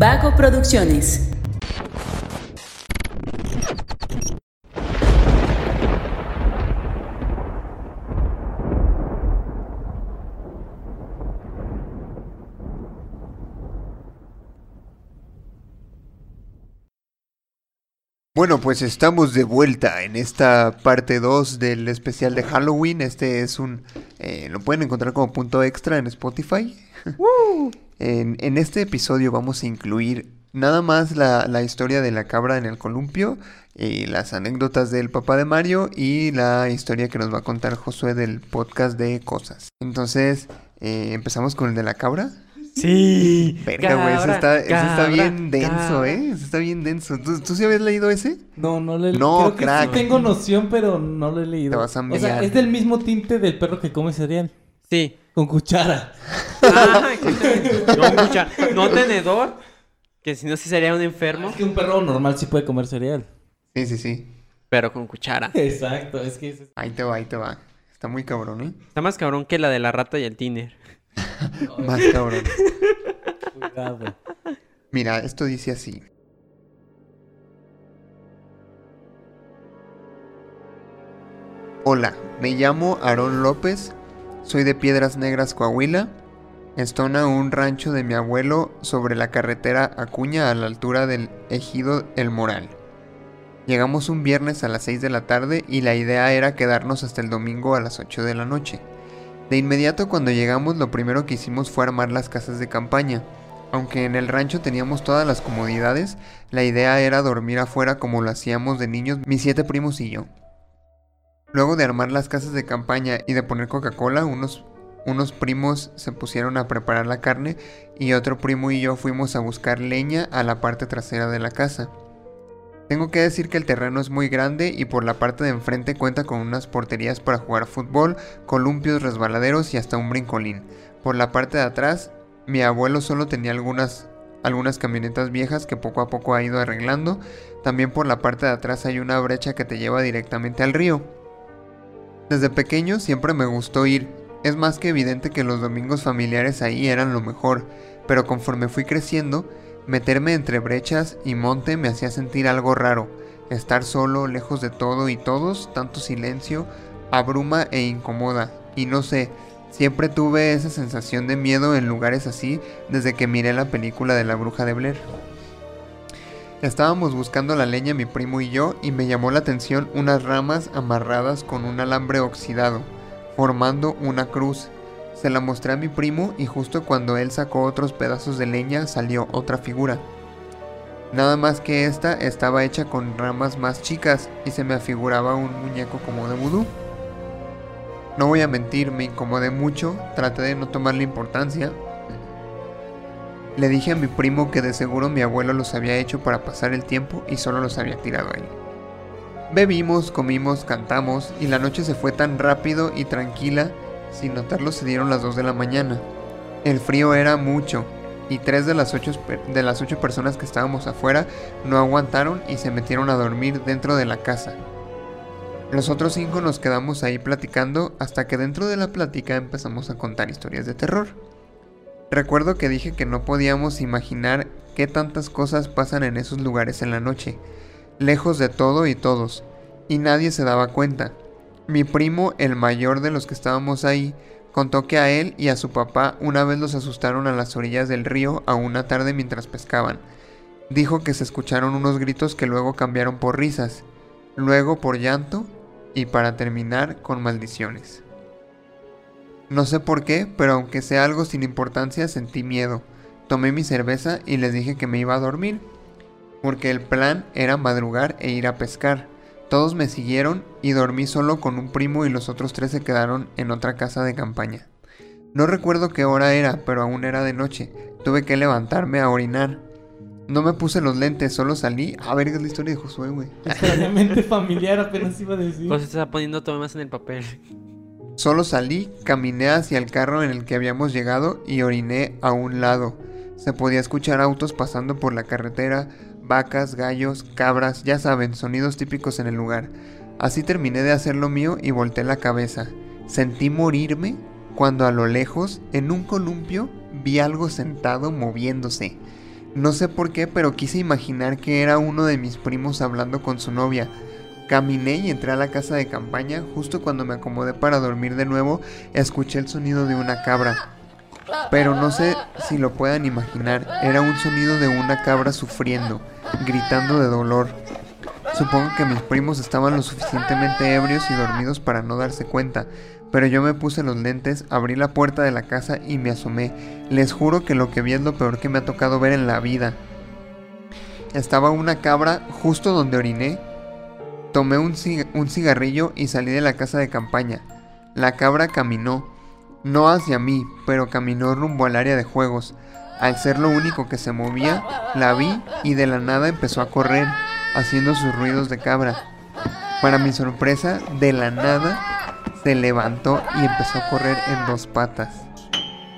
Vago Producciones. Bueno, pues estamos de vuelta en esta parte 2 del especial de Halloween. Este es un... eh, lo pueden encontrar como punto extra en Spotify. En, en este episodio vamos a incluir nada más la, la historia de la cabra en el columpio, y las anécdotas del papá de Mario y la historia que nos va a contar Josué del podcast de cosas. Entonces, eh, empezamos con el de la cabra. Sí. Verga, güey, eso está, eso está bien denso, cabra. ¿eh? Eso está bien denso. ¿Tú, ¿Tú sí habías leído ese? No, no le No, creo que crack. sí tengo noción, pero no lo he leído. Te vas a o sea, es del mismo tinte del perro que come cereal. Sí. Con cuchara. Ah, no, no tenedor. Que si no, sí sería un enfermo. Es que un perro normal sí puede comer cereal. Sí, sí, sí. Pero con cuchara. Exacto, es que es... Ahí te va, ahí te va. Está muy cabrón, ¿eh? Está más cabrón que la de la rata y el tiner. Más cabrón. Cuidado. Mira, esto dice así. Hola, me llamo Aarón López, soy de Piedras Negras, Coahuila. Estona un rancho de mi abuelo sobre la carretera Acuña a la altura del ejido El Moral. Llegamos un viernes a las 6 de la tarde y la idea era quedarnos hasta el domingo a las 8 de la noche. De inmediato cuando llegamos lo primero que hicimos fue armar las casas de campaña. Aunque en el rancho teníamos todas las comodidades, la idea era dormir afuera como lo hacíamos de niños mis siete primos y yo. Luego de armar las casas de campaña y de poner Coca-Cola, unos, unos primos se pusieron a preparar la carne y otro primo y yo fuimos a buscar leña a la parte trasera de la casa. Tengo que decir que el terreno es muy grande y por la parte de enfrente cuenta con unas porterías para jugar fútbol, columpios, resbaladeros y hasta un brincolín. Por la parte de atrás, mi abuelo solo tenía algunas, algunas camionetas viejas que poco a poco ha ido arreglando. También por la parte de atrás hay una brecha que te lleva directamente al río. Desde pequeño siempre me gustó ir. Es más que evidente que los domingos familiares ahí eran lo mejor, pero conforme fui creciendo, meterme entre brechas y monte me hacía sentir algo raro. Estar solo, lejos de todo y todos, tanto silencio, abruma e incomoda. Y no sé, siempre tuve esa sensación de miedo en lugares así desde que miré la película de la bruja de Blair. Estábamos buscando la leña mi primo y yo y me llamó la atención unas ramas amarradas con un alambre oxidado, formando una cruz. Se la mostré a mi primo y justo cuando él sacó otros pedazos de leña salió otra figura. Nada más que esta estaba hecha con ramas más chicas y se me afiguraba un muñeco como de vudú. No voy a mentir, me incomodé mucho, traté de no tomarle importancia. Le dije a mi primo que de seguro mi abuelo los había hecho para pasar el tiempo y solo los había tirado ahí. Bebimos, comimos, cantamos y la noche se fue tan rápido y tranquila, sin notarlo se dieron las 2 de la mañana. El frío era mucho y tres de las, ocho, de las personas que estábamos afuera no aguantaron y se metieron a dormir dentro de la casa. Los otros cinco nos quedamos ahí platicando hasta que dentro de la plática empezamos a contar historias de terror. Recuerdo que dije que no podíamos imaginar qué tantas cosas pasan en esos lugares en la noche, lejos de todo y todos, y nadie se daba cuenta. Mi primo, el mayor de los que estábamos ahí, contó que a él y a su papá una vez los asustaron a las orillas del río a una tarde mientras pescaban. Dijo que se escucharon unos gritos que luego cambiaron por risas, luego por llanto y para terminar con maldiciones. No sé por qué, pero aunque sea algo sin importancia, sentí miedo. Tomé mi cerveza y les dije que me iba a dormir, porque el plan era madrugar e ir a pescar. Todos me siguieron y dormí solo con un primo y los otros tres se quedaron en otra casa de campaña. No recuerdo qué hora era, pero aún era de noche. Tuve que levantarme a orinar. No me puse los lentes, solo salí. A ver, es la historia de Josué, güey. Extrañamente familiar, apenas iba a decir. Pues se está poniendo todo más en el papel. Solo salí, caminé hacia el carro en el que habíamos llegado y oriné a un lado. Se podía escuchar autos pasando por la carretera, vacas, gallos, cabras, ya saben, sonidos típicos en el lugar. Así terminé de hacer lo mío y volteé la cabeza. Sentí morirme cuando a lo lejos, en un columpio, vi algo sentado moviéndose. No sé por qué, pero quise imaginar que era uno de mis primos hablando con su novia. Caminé y entré a la casa de campaña. Justo cuando me acomodé para dormir de nuevo, escuché el sonido de una cabra. Pero no sé si lo puedan imaginar. Era un sonido de una cabra sufriendo, gritando de dolor. Supongo que mis primos estaban lo suficientemente ebrios y dormidos para no darse cuenta, pero yo me puse los lentes, abrí la puerta de la casa y me asomé. Les juro que lo que vi es lo peor que me ha tocado ver en la vida. Estaba una cabra justo donde oriné. Tomé un, un cigarrillo y salí de la casa de campaña. La cabra caminó, no hacia mí, pero caminó rumbo al área de juegos. Al ser lo único que se movía, la vi y de la nada empezó a correr, haciendo sus ruidos de cabra. Para mi sorpresa, de la nada se levantó y empezó a correr en dos patas.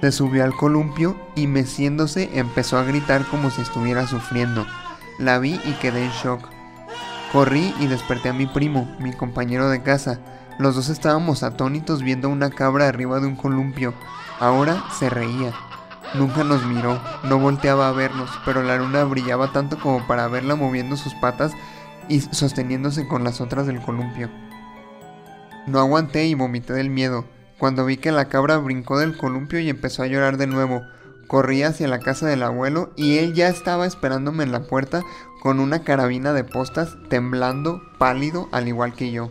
Se subió al columpio y meciéndose empezó a gritar como si estuviera sufriendo. La vi y quedé en shock. Corrí y desperté a mi primo, mi compañero de casa. Los dos estábamos atónitos viendo una cabra arriba de un columpio. Ahora se reía. Nunca nos miró, no volteaba a vernos, pero la luna brillaba tanto como para verla moviendo sus patas y sosteniéndose con las otras del columpio. No aguanté y vomité del miedo. Cuando vi que la cabra brincó del columpio y empezó a llorar de nuevo, corrí hacia la casa del abuelo y él ya estaba esperándome en la puerta con una carabina de postas, temblando, pálido, al igual que yo.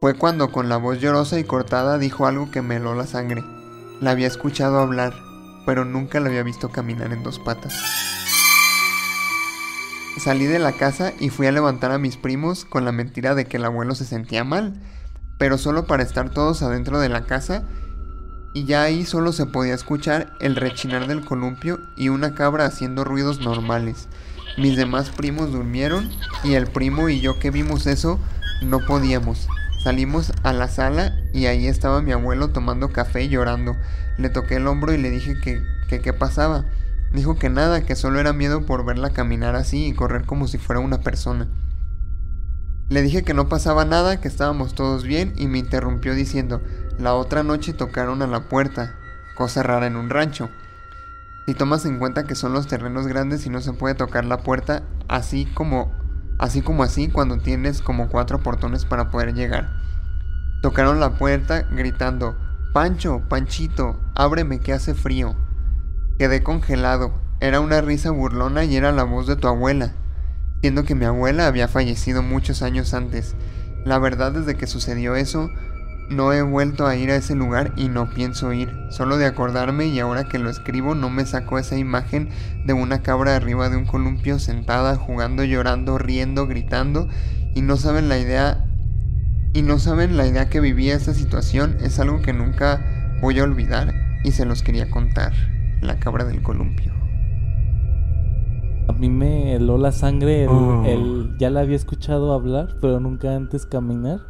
Fue cuando con la voz llorosa y cortada dijo algo que me heló la sangre. La había escuchado hablar, pero nunca la había visto caminar en dos patas. Salí de la casa y fui a levantar a mis primos con la mentira de que el abuelo se sentía mal, pero solo para estar todos adentro de la casa y ya ahí solo se podía escuchar el rechinar del columpio y una cabra haciendo ruidos normales. Mis demás primos durmieron y el primo y yo que vimos eso no podíamos. Salimos a la sala y ahí estaba mi abuelo tomando café y llorando. Le toqué el hombro y le dije que qué pasaba. Dijo que nada, que solo era miedo por verla caminar así y correr como si fuera una persona. Le dije que no pasaba nada, que estábamos todos bien y me interrumpió diciendo, la otra noche tocaron a la puerta, cosa rara en un rancho. Si tomas en cuenta que son los terrenos grandes y no se puede tocar la puerta así como así como así cuando tienes como cuatro portones para poder llegar. Tocaron la puerta gritando, Pancho, Panchito, ábreme que hace frío. Quedé congelado. Era una risa burlona y era la voz de tu abuela, siendo que mi abuela había fallecido muchos años antes. La verdad desde que sucedió eso, no he vuelto a ir a ese lugar y no pienso ir. Solo de acordarme y ahora que lo escribo no me sacó esa imagen de una cabra arriba de un columpio sentada, jugando, llorando, riendo, gritando y no saben la idea y no saben la idea que vivía esa situación. Es algo que nunca voy a olvidar y se los quería contar. La cabra del columpio. A mí me heló la sangre el, Oh. el- Ya la había escuchado hablar, pero nunca antes caminar.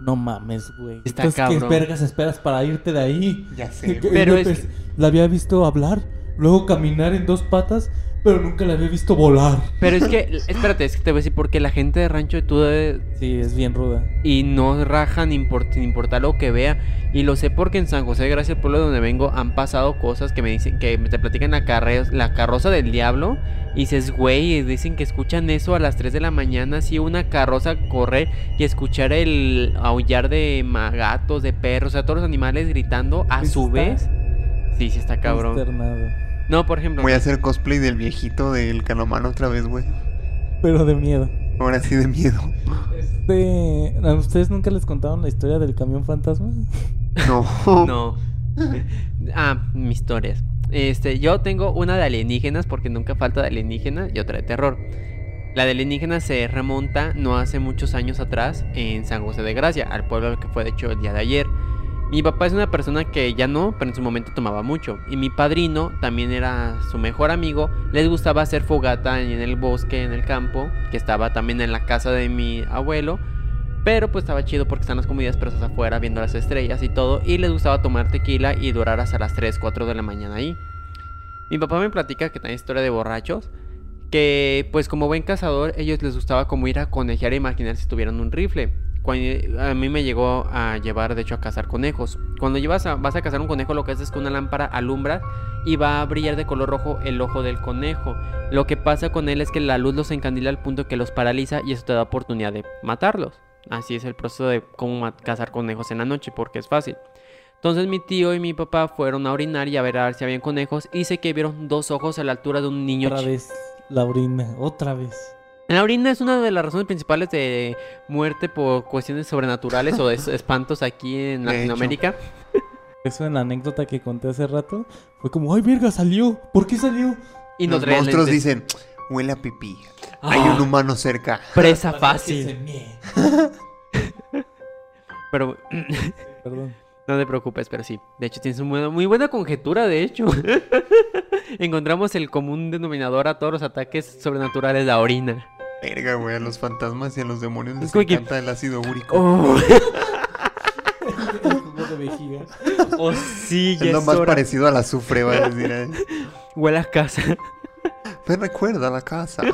No mames, güey. Está Entonces, ¿qué cabrón. vergas esperas para irte de ahí? Ya Que- Pero es La había visto hablar, luego caminar en dos patas, pero nunca la había visto volar. Pero es que, espérate, es que te voy a decir porque la gente de rancho tú debes- Sí, es bien ruda. y no raja ni import- sin importar lo que vea. Y lo sé porque en San José de Gracia, el pueblo donde vengo, han pasado cosas que me dicen, que me te platican la, carre- la carroza del diablo. Y dices, güey, y dicen que escuchan eso a las 3 de la mañana, así una carroza correr y escuchar el aullar de gatos, de perros, o sea, todos los animales gritando a su está vez. Sí, sí está cabrón. Consternado. No, por ejemplo, Voy a hacer cosplay del viejito del Canomano otra vez, güey. Pero de miedo. Ahora sí de miedo. Este, ¿A ustedes nunca les contaron la historia del camión fantasma? No. No. ah, mis historias. Este, yo tengo una de alienígenas porque nunca falta de alienígena y otra de terror. La de alienígena se remonta no hace muchos años atrás en San José de Gracia, al pueblo al que fue de hecho el día de ayer. Mi papá es una persona que ya no, pero en su momento tomaba mucho. Y mi padrino también era su mejor amigo. Les gustaba hacer fogata en el bosque, en el campo, que estaba también en la casa de mi abuelo. Pero pues estaba chido porque están las comidas presas afuera viendo las estrellas y todo. Y les gustaba tomar tequila y durar hasta las 3, 4 de la mañana ahí. Mi papá me platica que tiene historia de borrachos. Que pues como buen cazador ellos les gustaba como ir a conejear e imaginar si tuvieran un rifle. Cuando- a mí me llegó a llevar, de hecho, a cazar conejos. Cuando llevas a- vas a cazar un conejo, lo que haces es que una lámpara alumbra y va a brillar de color rojo el ojo del conejo. Lo que pasa con él es que la luz los encandila al punto que los paraliza y eso te da oportunidad de matarlos. Así es el proceso de cómo cazar conejos en la noche, porque es fácil. Entonces mi tío y mi papá fueron a orinar y a ver a ver si habían conejos y sé que vieron dos ojos a la altura de un niño. Otra vez, la orina, otra vez. La orina es una de las razones principales de muerte por cuestiones sobrenaturales o de es- espantos aquí en. Latinoamérica. Eso en la anécdota que conté hace rato fue como, ay, verga, salió. ¿Por qué salió? Y Los monstruos lentes. dicen, huele a pipí. Hay Ah. un humano cerca. Presa fácil. Pero Perdón. no te preocupes, pero sí. De hecho, tienes una muy buena conjetura, de hecho. Encontramos el común denominador a todos los ataques sobrenaturales, la orina. Verga, güey, a los fantasmas y a los demonios les encanta el ácido úrico. Oh, de vejiga. oh, sí, ya es lo más hora. parecido al azufre, va a decir. ¿eh? Huele a casa. Me recuerda a la casa.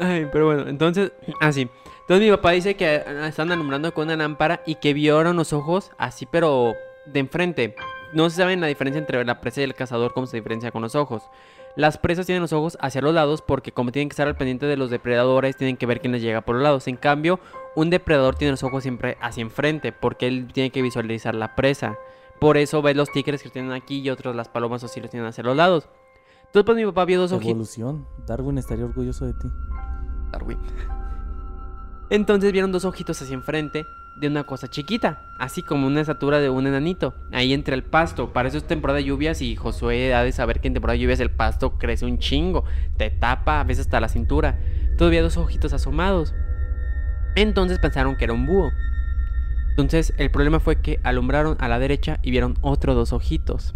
Ay, pero bueno, entonces, así. Entonces mi papá dice que ah, están alumbrando con una lámpara y que vieron los ojos así, pero de enfrente. No se sabe la diferencia entre la presa y el cazador, cómo se diferencia con los ojos. Las presas tienen los ojos hacia los lados porque como tienen que estar al pendiente de los depredadores, tienen que ver quién les llega por los lados. En cambio, un depredador tiene los ojos siempre hacia enfrente porque él tiene que visualizar la presa. Por eso ves los tigres que tienen aquí y otros las palomas o sí los tienen hacia los lados. Entonces pues mi papá vio dos ojitos. Evolución. Darwin estaría orgulloso de ti. Darwin. Entonces vieron dos ojitos hacia enfrente de una cosa chiquita, así como una estatura de un enanito, ahí entre el pasto. Para eso es temporada de lluvias y Josué ha de saber que en temporada de lluvias el pasto crece un chingo, te tapa a veces hasta la cintura. Todavía dos ojitos asomados. Entonces pensaron que era un búho. Entonces el problema fue que alumbraron a la derecha y vieron otros dos ojitos.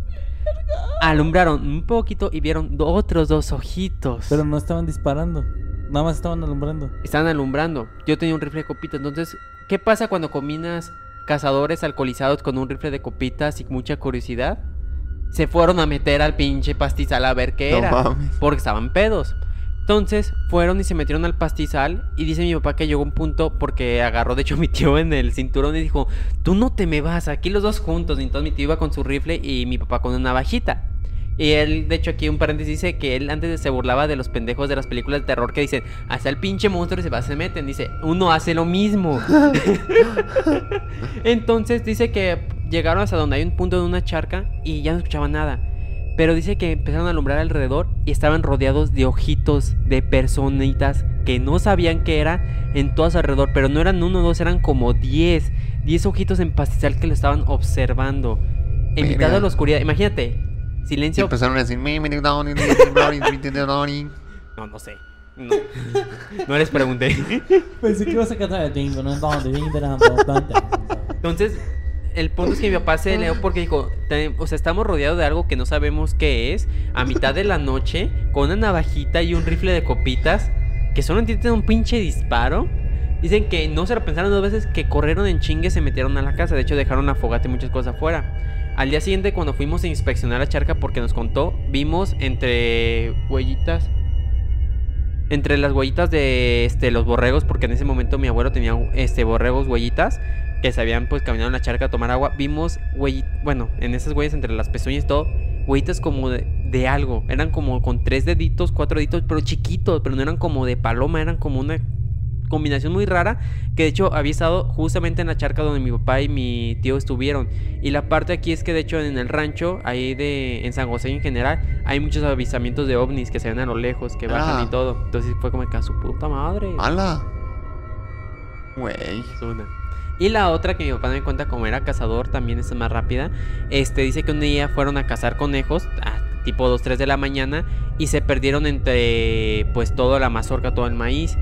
Alumbraron un poquito y vieron otros dos ojitos. Pero no estaban disparando. Nada más estaban alumbrando. Estaban alumbrando. Yo tenía un rifle de copitas. Entonces, ¿qué pasa cuando combinas cazadores alcoholizados con un rifle de copitas y mucha curiosidad? Se fueron a meter al pinche pastizal a ver qué No era. mames. Porque estaban pedos. Entonces fueron y se metieron al pastizal y dice mi papá que llegó un punto porque agarró de hecho a mi tío en el cinturón y dijo, tú no te me vas, aquí los dos juntos. Y entonces mi tío iba con su rifle y mi papá con una navajita. Y él, de hecho, aquí un paréntesis dice que él antes se burlaba de los pendejos de las películas de terror que dicen, hasta el pinche monstruo y se va, se meten. Dice, uno hace lo mismo. Entonces dice que llegaron hasta donde hay un punto de una charca y ya no escuchaban nada. Pero dice que empezaron a alumbrar alrededor y estaban rodeados de ojitos de personitas que no sabían qué era en todo su alrededor. Pero no eran uno o dos, eran como 10. 10 ojitos en pastizal que lo estaban observando. En mitad de la oscuridad. Imagínate. Y Silencio. empezaron a decir... No, no sé. No, no les pregunté. Pensé que ibas a cantar. Entonces, el punto es que mi papá se leó porque dijo, "Te- o sea, estamos rodeados de algo que no sabemos qué es, a mitad de la noche, con una navajita y un rifle de copitas, que solo entienden un pinche disparo. Dicen que no se lo pensaron dos veces, que corrieron en chingue y se metieron a la casa. De hecho, dejaron a fogate y muchas cosas afuera. Al día siguiente, cuando fuimos a inspeccionar la charca, porque nos contó, vimos entre huellitas entre las huellitas de este, los borregos, porque en ese momento mi abuelo tenía este, borregos huellitas que se habían pues caminado en la charca a tomar agua. Vimos huellitas, bueno, en esas huellas entre las pezuñas y todo, huellitas como de, de algo. Eran como con tres deditos, cuatro deditos, pero chiquitos, pero no eran como de paloma, eran como una combinación muy rara que de hecho había estado justamente en la charca donde mi papá y mi tío estuvieron y la parte aquí es que de hecho en el rancho ahí de en San José en general hay muchos avisamientos de ovnis que se ven a lo lejos que bajan Ah. y todo entonces fue como que a su puta madre ¡Hala! Güey. Y la otra que mi papá me cuenta como era cazador, también es más rápida. Este dice que un día fueron a cazar conejos, a tipo 2, 3 de la mañana, y se perdieron entre pues toda la mazorca, todo el maíz.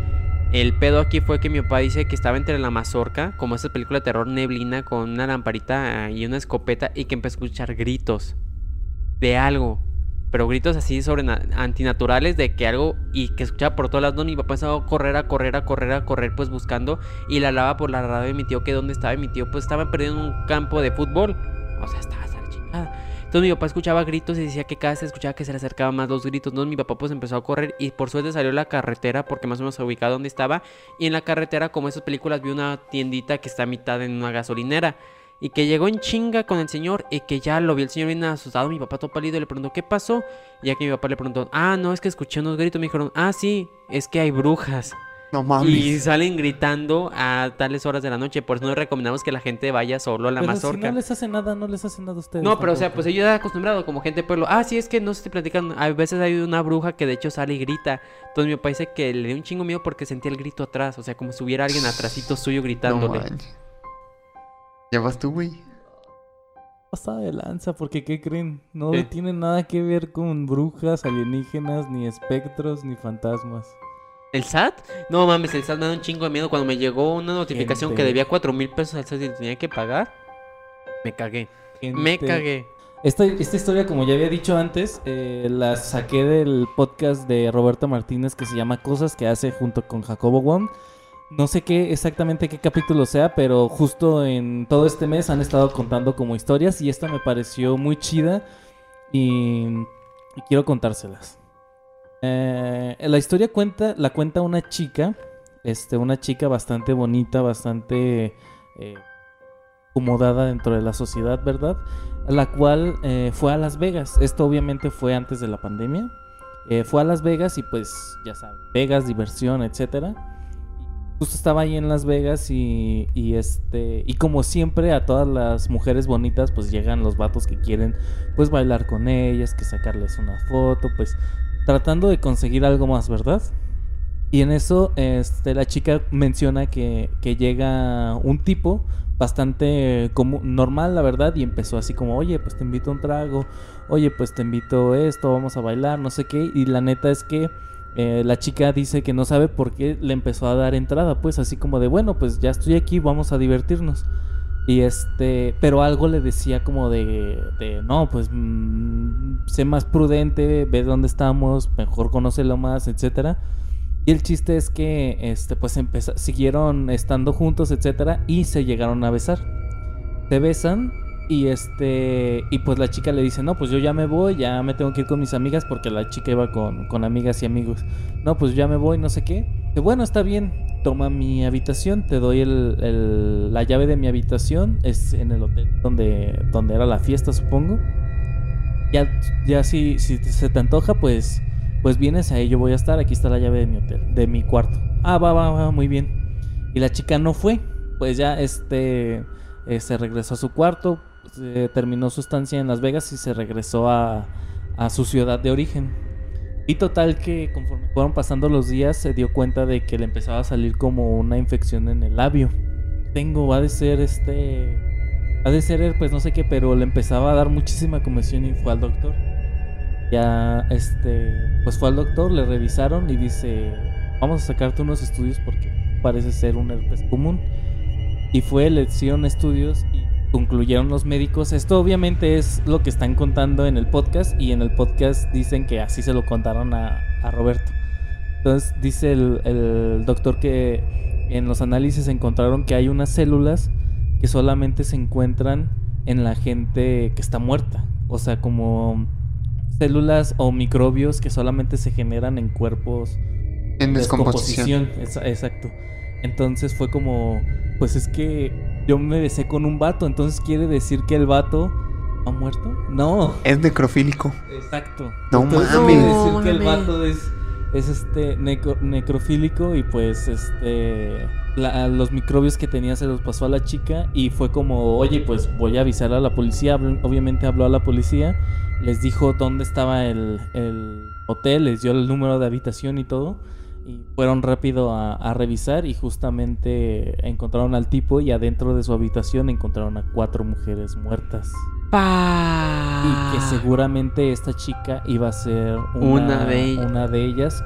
El pedo aquí fue que mi papá dice que estaba entre la mazorca, como esa película de terror neblina, con una lamparita y una escopeta, y que empezó a escuchar gritos de algo. Pero gritos así sobre antinaturales de que algo y que escuchaba por todos lados. Mi papá empezó a correr, a correr, a correr, a correr, pues buscando. Y la lava por la radio de mi tío que dónde estaba. Y mi tío pues estaba perdiendo en un campo de fútbol. O sea, estaba hasta la chingada. Entonces mi papá escuchaba gritos y decía que cada vez escuchaba que se le acercaban más los gritos. Entonces mi papá pues empezó a correr y por suerte salió a la carretera porque más o menos se ubicaba donde estaba. Y en la carretera, como esas películas, vi una tiendita que está a mitad en una gasolinera. Y que llegó en chinga con el señor y que ya lo vi el señor bien asustado. Mi papá todo pálido le preguntó, ¿qué pasó? Y ya que mi papá le preguntó, ah, no, es que escuché unos gritos. Me dijeron, ah, sí, es que hay brujas. No mames. Y salen gritando a tales horas de la noche. Por eso no recomendamos que la gente vaya solo a la Pero si mazorca. no les hace nada, no les hace nada a ustedes. No, pero o sea, pues ellos ya acostumbrado como gente de pueblo. Ah, sí, es que no se estoy platicando. A veces hay una bruja que de hecho sale y grita. Entonces mi papá dice que le dio un chingo miedo porque sentía el grito atrás. O sea, como si hubiera alguien atrásito suyo gritándole. ¿Ya vas tú, güey? Pasada de lanza, porque ¿qué creen? No tiene nada que ver con brujas, alienígenas, ni espectros, ni fantasmas. ¿El SAT? No mames, el SAT me da un chingo de miedo. Cuando me llegó una notificación que debía cuatro mil pesos al SAT y tenía que pagar, me cagué. Me cagué. Esta, esta historia, como ya había dicho antes, eh, la saqué del podcast de Roberto Martínez que se llama Cosas que hace junto con Jacobo Wong. No sé qué exactamente qué capítulo sea, pero justo en todo este mes han estado contando como historias y esta me pareció muy chida y, y quiero contárselas. Eh, la historia cuenta, la cuenta una chica, este, una chica bastante bonita, bastante eh, acomodada dentro de la sociedad, ¿verdad? la cual eh, fue a Las Vegas. Esto obviamente fue antes de la pandemia. Eh, fue a Las Vegas y pues ya saben, Vegas, diversión, etcétera. Justo estaba ahí en Las Vegas y, este y como siempre a todas las mujeres bonitas pues llegan los vatos que quieren pues bailar con ellas, que sacarles una foto, pues tratando de conseguir algo más, ¿verdad? Y en eso este, la chica menciona que, que llega un tipo bastante como normal, la verdad, y empezó así como, oye, pues te invito a un trago, oye, pues te invito esto, vamos a bailar, no sé qué, y la neta es que eh, la chica dice que no sabe por qué le empezó a dar entrada, pues así como de, bueno, pues ya estoy aquí, vamos a divertirnos. Y este, pero algo le decía como de, de no, pues mm, sé más prudente, ve dónde estamos, mejor conócelo más, etcétera. Y el chiste es que, este, pues siguieron estando juntos, etcétera, y se llegaron a besar. Se besan y este, y pues la chica le dice, no, pues yo ya me voy, ya me tengo que ir con mis amigas porque la chica iba con, con amigas y amigos. No, pues ya me voy, no sé qué. Dice, bueno, está bien, toma mi habitación, te doy el, el- la llave de mi habitación, es en el hotel donde, donde era la fiesta, supongo. Ya, ya si, si se te antoja, pues, pues vienes ahí, yo voy a estar, aquí está la llave de mi hotel, de mi cuarto. Ah, va, va, va, muy bien. Y la chica no fue, pues ya este, eh, se regresó a su cuarto, terminó su estancia en Las Vegas y se regresó a, su ciudad de origen. Y total que conforme fueron pasando los días se dio cuenta de que le empezaba a salir como una infección en el labio. Tengo, ha de ser este... Ha de ser, pues no sé qué, pero le empezaba a dar muchísima comezón y fue al doctor. Ya, este, pues fue al doctor, le revisaron y dice, vamos a sacarte unos estudios porque parece ser un herpes común. Y fue, le hicieron estudios y concluyeron los médicos. Esto obviamente es lo que están contando en el podcast y en el podcast dicen que así se lo contaron a, a Roberto. Entonces dice el, el doctor que en los análisis encontraron que hay unas células que solamente se encuentran en la gente que está muerta. O sea, como células o microbios que solamente se generan en cuerpos En descomposición. Exacto. Entonces fue como, pues es que yo me besé con un vato, entonces quiere decir que el vato ha muerto? No. Es necrofílico. Exacto. No Entonces, mames. Quiere decir No que el mames. vato es, es este necro- necrofílico y pues este la- los microbios que tenía se los pasó a la chica y fue como, oye, pues voy a avisar a la policía. Obviamente habló a la policía, les dijo dónde estaba el, el hotel, les dio el número de habitación y todo. Y fueron rápido a, a revisar y justamente encontraron al tipo y adentro de su habitación encontraron a cuatro mujeres muertas. Pa. Y que seguramente esta chica iba a ser una, Una de ellas. una de ellas,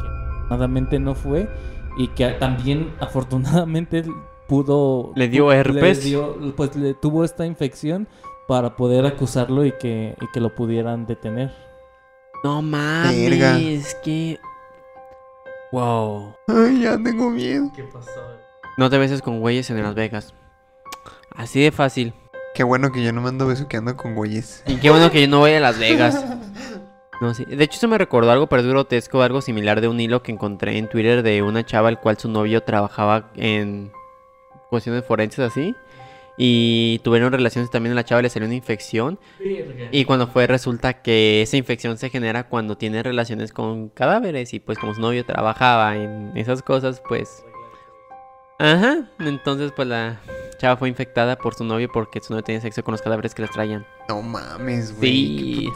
que afortunadamente no fue, y que también afortunadamente pudo... Le dio herpes. dio- pues le tuvo esta infección para poder acusarlo y que, y que lo pudieran detener. No mames, Verga. que. Wow. Ay, ya tengo miedo. ¿Qué pasó? No te beses con güeyes en Las Vegas. Así de fácil. Qué bueno que yo no me ando besuqueando con güeyes. Y qué bueno que yo no voy a Las Vegas. No, sí. De hecho, eso me recordó algo, pero es grotesco, algo similar de un hilo que encontré en Twitter de una chava al cual su novio trabajaba en cuestiones forenses así. Y tuvieron relaciones también a la chava le salió una infección. Y cuando fue, resulta que esa infección se genera cuando tiene relaciones con cadáveres. Y pues como su novio trabajaba en esas cosas, pues... Ajá. Entonces pues la chava fue infectada por su novio porque su novio tenía sexo con los cadáveres que les traían. No mames, güey. Sí.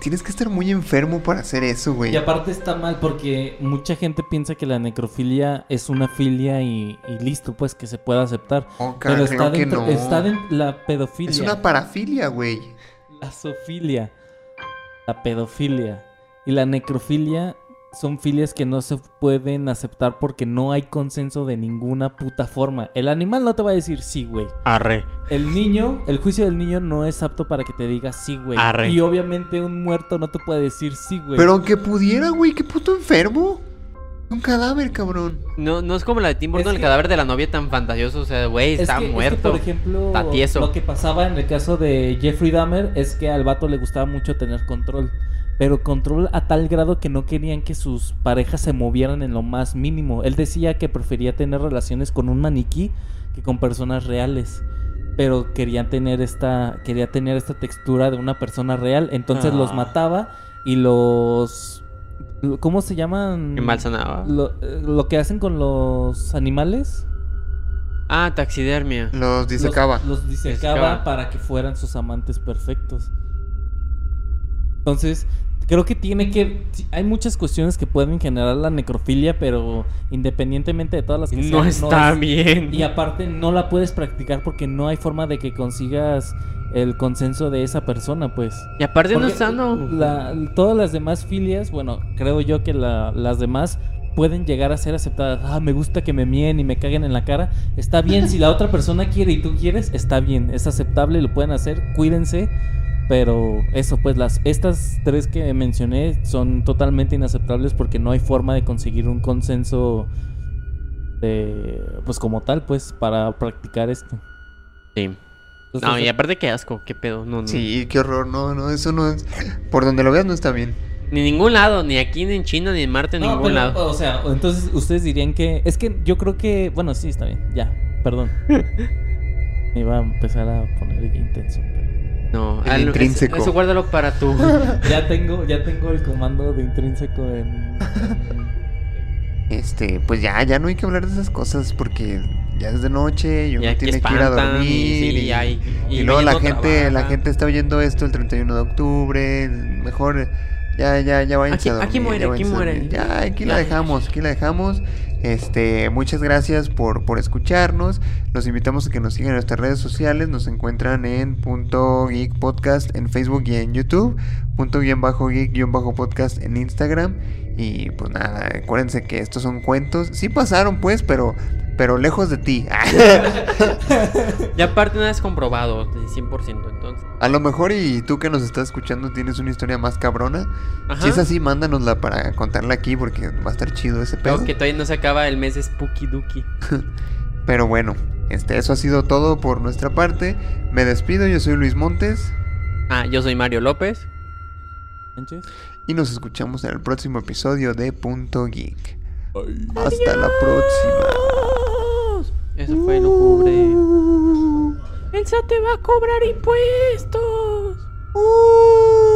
Tienes que estar muy enfermo para hacer eso, güey. Y aparte está mal porque mucha gente piensa que la necrofilia es una filia y, y listo, pues que se pueda aceptar. Oh, cara, Pero está creo que dentro, no. está dentro la pedofilia, Es una parafilia, güey. la zoofilia, la pedofilia y la necrofilia son filias que no se pueden aceptar porque no hay consenso de ninguna puta forma. El animal no te va a decir sí, güey. Arre. El niño, el juicio del niño no es apto para que te diga sí, güey. Arre. Y obviamente un muerto no te puede decir sí, güey. Pero aunque pudiera, güey, qué puto enfermo. Un cadáver, cabrón. No, no es como la de Tim Burton, Es el que- cadáver de la novia tan fantasioso. O sea, güey, Es está que- es que, muerto. por ejemplo, Está tieso. lo que pasaba en el caso de Jeffrey Dahmer es que al vato le gustaba mucho tener control. Pero control a tal grado que no querían que sus parejas se movieran en lo más mínimo. Él decía que prefería tener relaciones con un maniquí que con personas reales. Pero querían tener esta, quería tener esta textura de una persona real. Entonces los Ah. mataba y los... ¿Cómo se llaman? Embalsanaba. Lo, eh, lo que hacen con los animales. Ah, taxidermia. Los disecaba. Los, los disecaba Disecaba. para que fueran sus amantes perfectos. Entonces, creo que tiene que. Hay muchas cuestiones que pueden generar la necrofilia, pero independientemente de todas las que No sean, está es- bien. Y aparte, no la puedes practicar porque no hay forma de que consigas el consenso de esa persona, pues. Y aparte no es sano. la- todas las demás filias, bueno, creo yo que la- las demás pueden llegar a ser aceptadas. Ah, me gusta que me mien y me caguen en la cara. Está bien, si la otra persona quiere y tú quieres, está bien, es aceptable, lo pueden hacer, cuídense. Pero eso, pues las estas tres que mencioné son totalmente inaceptables porque no hay forma de conseguir un consenso de, pues como tal, pues para practicar esto. Sí. Entonces, No, y aparte qué asco, qué pedo. No, no. Sí, qué horror. No, no, eso no es. Por donde lo veas no está bien. Ni en ningún lado, ni aquí, ni en China, ni en Marte, en No, ningún pero, lado. O sea, entonces ustedes dirían que. Es que yo creo que. Bueno, sí, está bien. Ya, perdón. Me iba a empezar a poner intenso. pero- No, El al- intrínseco. Eso, eso guárdalo para tú. Ya tengo, ya tengo el comando de intrínseco en. Este, pues ya, ya no hay que hablar de esas cosas porque ya es de noche y uno Ya que tiene que ir a dormir. y, sí, y, hay- y y luego la gente, la gente está oyendo esto el 31 de octubre. Mejor ya, ya, ya váyanse a Aquí- aquí dormir, muere, ya aquí muere. dormir. Ya, aquí la dejamos, aquí la dejamos. Este, muchas gracias por, por escucharnos. Los invitamos a que nos sigan en nuestras redes sociales. Nos encuentran en punto geek podcast en Facebook y en YouTube. Punto bajo geek guion bajo podcast en Instagram. Y pues nada, acuérdense que estos son cuentos. Sí pasaron pues, pero, pero lejos de ti. Y aparte nada es comprobado, de 100%, entonces. A lo mejor y tú que nos estás escuchando tienes una historia más cabrona. Ajá. Si es así, mándanosla para contarla aquí porque va a estar chido ese pedo. Creo que todavía no se acaba el mes Spooky Dookie. Pero bueno, este, eso ha sido todo por nuestra parte. Me despido, yo soy Luis Montes Ah, yo soy Mario López. Sánchez. y nos escuchamos en el próximo episodio de Punto Geek. Hasta la próxima. Eso fue lujubre. Elsa te va a cobrar impuestos. Uh.